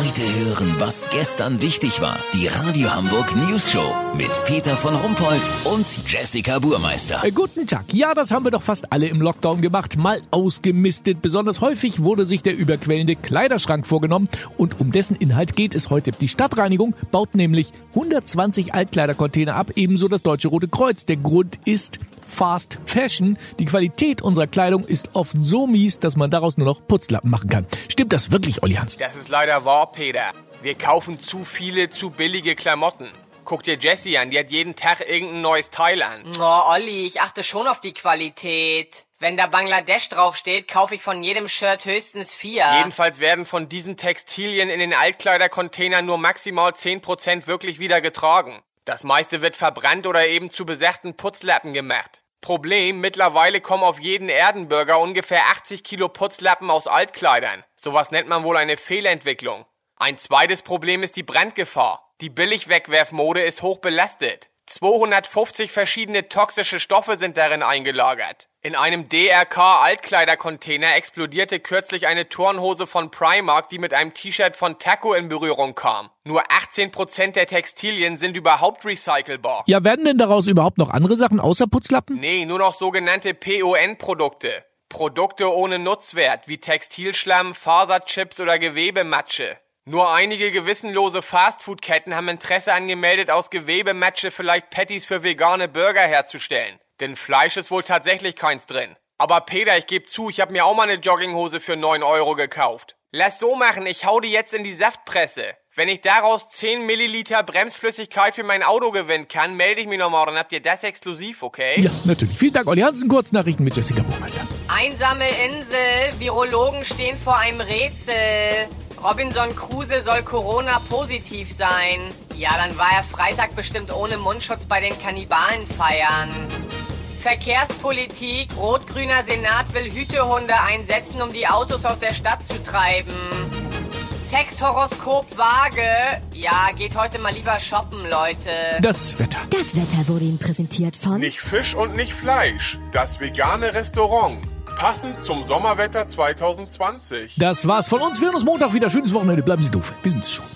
Heute hören, was gestern wichtig war. Die Radio Hamburg News Show mit Peter von Rumpold und Jessica Burmeister. Äh, guten Tag. Ja, das haben wir doch fast alle im Lockdown gemacht. Mal ausgemistet. Besonders häufig wurde sich der überquellende Kleiderschrank vorgenommen. Und um dessen Inhalt geht es heute. Die Stadtreinigung baut nämlich 120 Altkleidercontainer ab, ebenso das Deutsche Rote Kreuz. Der Grund ist, Fast Fashion. Die Qualität unserer Kleidung ist oft so mies, dass man daraus nur noch Putzlappen machen kann. Stimmt das wirklich, Olli Hans? Das ist leider wahr, Peter. Wir kaufen zu viele, zu billige Klamotten. Guck dir Jessie an, die hat jeden Tag irgendein neues Teil an. Oh, Olli, ich achte schon auf die Qualität. Wenn da Bangladesch draufsteht, kaufe ich von jedem Shirt höchstens vier. Jedenfalls werden von diesen Textilien in den Altkleidercontainern nur maximal 10% wirklich wieder getragen. Das meiste wird verbrannt oder eben zu besagten Putzlappen gemacht. Problem, mittlerweile kommen auf jeden Erdenbürger ungefähr 80 Kilo Putzlappen aus Altkleidern. Sowas nennt man wohl eine Fehlentwicklung. Ein zweites Problem ist die Brandgefahr. Die Billigwegwerfmode ist hoch belastet. 250 verschiedene toxische Stoffe sind darin eingelagert. In einem DRK-Altkleidercontainer explodierte kürzlich eine Turnhose von Primark, die mit einem T-Shirt von Taco in Berührung kam. Nur 18% der Textilien sind überhaupt recycelbar. Ja, werden denn daraus überhaupt noch andere Sachen außer Putzlappen? Nee, nur noch sogenannte PON-Produkte. Produkte ohne Nutzwert, wie Textilschlamm, Faserchips oder Gewebematsche. Nur einige gewissenlose Fastfood-Ketten haben Interesse angemeldet, aus Gewebematsche vielleicht Patties für vegane Burger herzustellen. Denn Fleisch ist wohl tatsächlich keins drin. Aber Peter, ich geb zu, ich hab mir auch mal eine Jogginghose für 9 Euro gekauft. Lass so machen, ich hau die jetzt in die Saftpresse. Wenn ich daraus 10 Milliliter Bremsflüssigkeit für mein Auto gewinnen kann, melde ich mich nochmal, dann habt ihr das exklusiv, okay? Ja, natürlich. Vielen Dank, Olli Hansen. Kurznachrichten mit Jessica Buchmeister. Einsame Insel, Virologen stehen vor einem Rätsel. Robinson Kruse soll Corona-positiv sein. Ja, dann war er Freitag bestimmt ohne Mundschutz bei den Kannibalen feiern. Verkehrspolitik. Rot-grüner Senat will Hütehunde einsetzen, um die Autos aus der Stadt zu treiben. Sexhoroskop Waage. Ja, geht heute mal lieber shoppen, Leute. Das Wetter. Das Wetter wurde Ihnen präsentiert von Nicht Fisch und nicht Fleisch. Das vegane Restaurant. Passend zum Sommerwetter 2020. Das war's von uns. Wir hören uns Montag wieder. Schönes Wochenende. Bleiben Sie doof. Wir sind's schon.